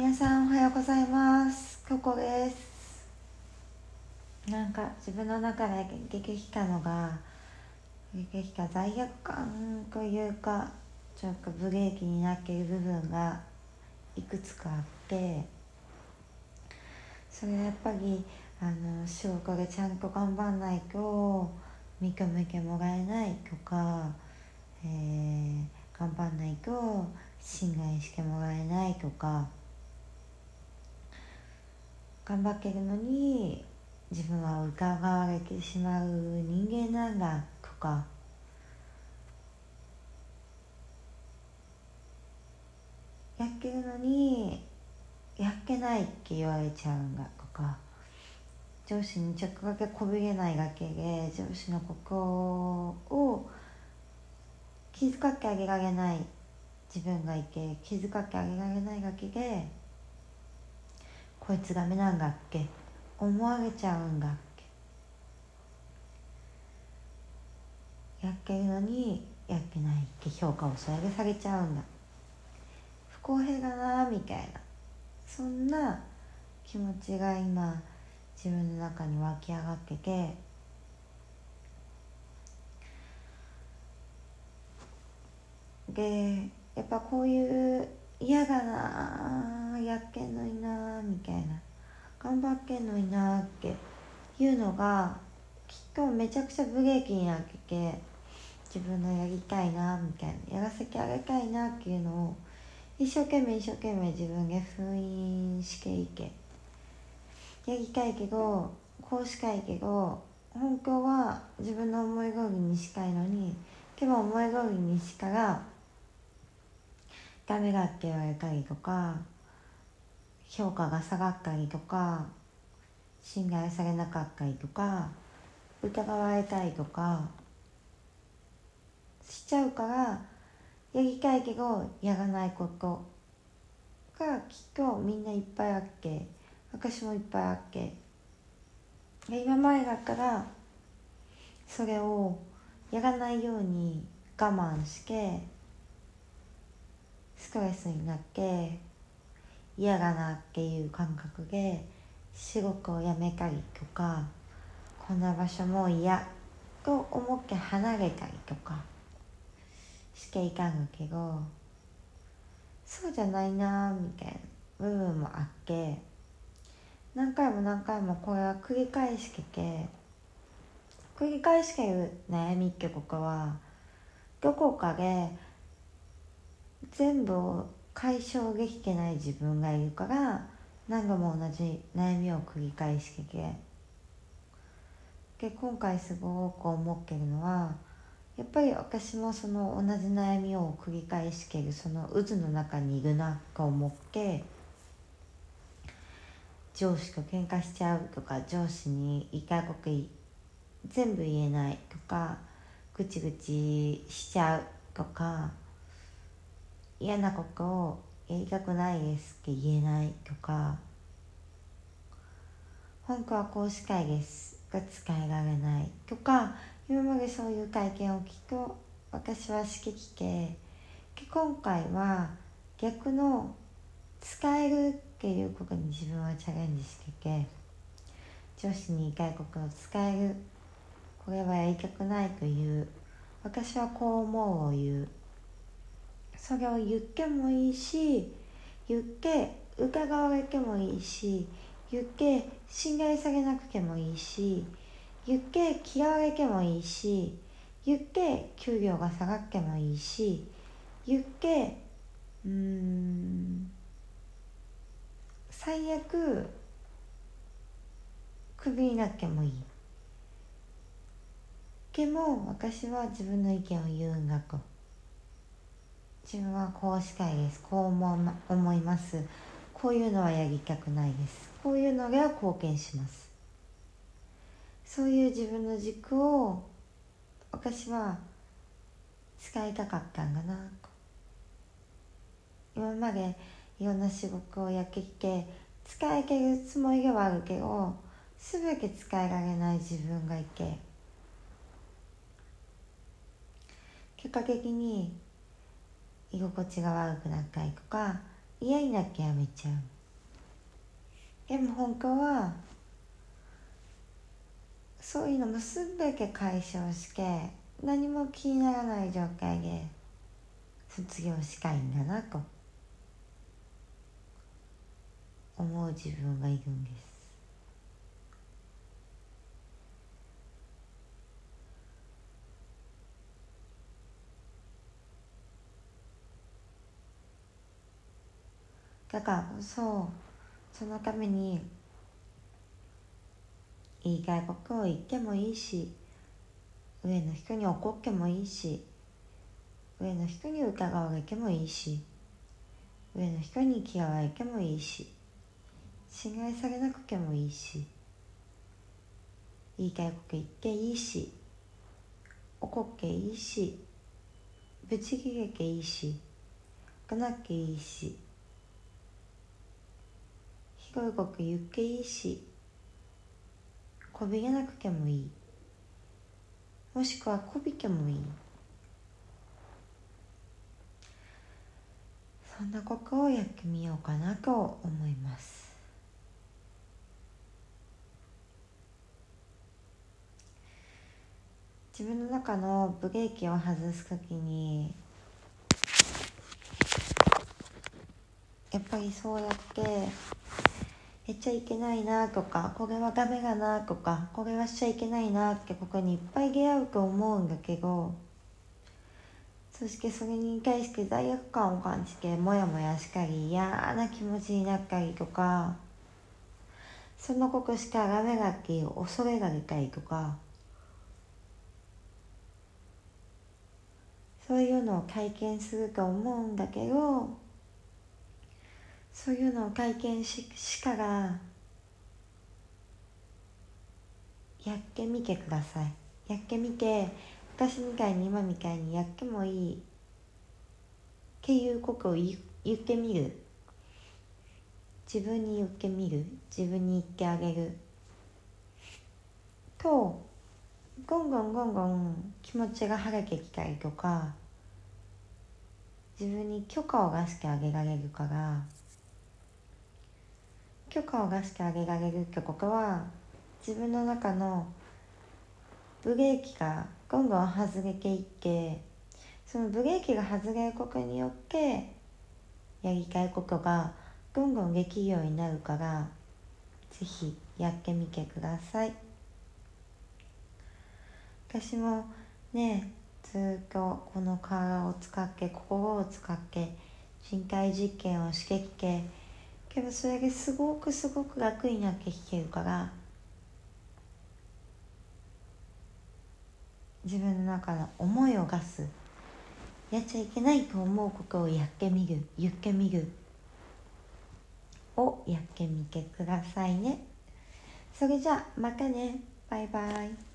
皆さんおはようございます。ここです。なんか自分の中で激化のが激化罪悪感というかちょっとブレーキになっている部分がいくつかあってそれやっぱりあの仕事でちゃんと頑張んないと認めてもらえないとか、えー、頑張んないと信頼してもらえないとか頑張ってるのに自分は疑われてしまう人間なんだとか。やってるのにやってないって言われちゃうんだとか。上司にちょっとだけこびれないだけで上司の心を気遣ってあげられない。自分がいて気遣ってあげられないだけでこいつダメなんだっけ？思われちゃうんだっけ？やってるのにやってないって評価をそれ下げちゃうんだ。不公平だなみたいな。そんな気持ちが今自分の中に湧き上がってて。でやっぱこういう嫌だなやっけんのになみたいな。頑張ってんのになっていうのがきっとめちゃくちゃブレーキになって自分のやりたいなみたいな。やらせてあげたいなっていうのを一生懸命一生懸命自分で封印していけ。やりたいけどこうしたいけど本当は自分の思い通りにしたいのにでも思い通りにしからダメだって言われたりとか評価が下がったりとか信頼されなかったりとか疑われたりとかしちゃうからやりたいけどやらないことがきっとみんないっぱいあって私もいっぱいあって今までだからそれをやらないように我慢してストレスになって嫌だなっていう感覚で仕事を辞めたりとかこんな場所も嫌と思って離れたりとかしていたんだけどそうじゃないなみたいな部分もあって何回も何回もこれは繰り返してて繰り返してる悩みってことはどこかで全部を解消できてない自分がいるから何度も同じ悩みを繰り返してて。で今回すごく思ってるのはやっぱり私もその同じ悩みを繰り返してるその渦の中にいるなと思って上司と喧嘩しちゃうとか上司に言いたいこと全部言えないとかぐちぐちしちゃうとか嫌なことをやりたくないですって言えないとか本当はこうしたいですが使えられないとか今までそういう体験を聞くと私はしてきて今回は逆の使えるっていうことに自分はチャレンジしてて上司に外国を使えるこれはやりたくないという私はこう思うを言う。それを言ってもいいし言って疑われてもいいし言って信頼されなくてもいいし言って嫌われてもいいし言って給料が下がってもいいし言ってうん最悪クビになってもいい。でも私は自分の意見を言うんだと。自分はこうしたいです。こう思思います。こういうのはやりたくないです。こういうのが貢献します。そういう自分の軸を私は使いたかったんだな。今までいろんな仕事をやってきて使えてるつもりではあるけど全て使えられない自分がいて結果的に居心地が悪くなったりとか嫌になきゃやめちゃ。うでも本当はそういうのも全て解消して何も気にならない状態で卒業したいんだなと思う自分がいるんです。だからこそそのためにいい外国を行ってもいいし上の人に怒ってもいいし上の人に疑われてもいいし上の人に嫌われてもいいし信頼されなくてもいいしいい外国行っていいし怒っていいしぶち切れていいしかなっていいし広い国言っていいしこびれなくてもいい。もしくはこびてもいい。そんなことをやってみようかなと思います。自分の中のブレーキを外す時にやっぱりそうやってやっちゃいけないなとかこれはダメだなとかこれはしちゃいけないなってここにいっぱい出会うと思うんだけどそしてそれに対して罪悪感を感じてモヤモヤしたり嫌な気持ちになったりとかそのことしかダメだっていう恐れが出たりとかそういうのを体験すると思うんだけどそういうのを体験ししたらやってみてください。やってみて私みたいに今みたいにやってもいいっていうことを言ってみる。自分に言ってみる。自分に言ってあげる。とゴンゴンゴンゴン気持ちが晴れてきたりとか自分に許可を出してあげられるから許可を出してあげられるってことは自分の中のブレーキがゴンゴン外れていってそのブレーキが外れることによってやりたいことがどんどんできるようになるから是非やってみてください。私もねずっとこの体を使って心を使って人体実験をしてきてけどそれですごくすごく楽になってきてるから自分の中の思いを出すやっちゃいけないと思うことをやってみる言ってみるをやってみてくださいね。それじゃあまたね。バイバイ。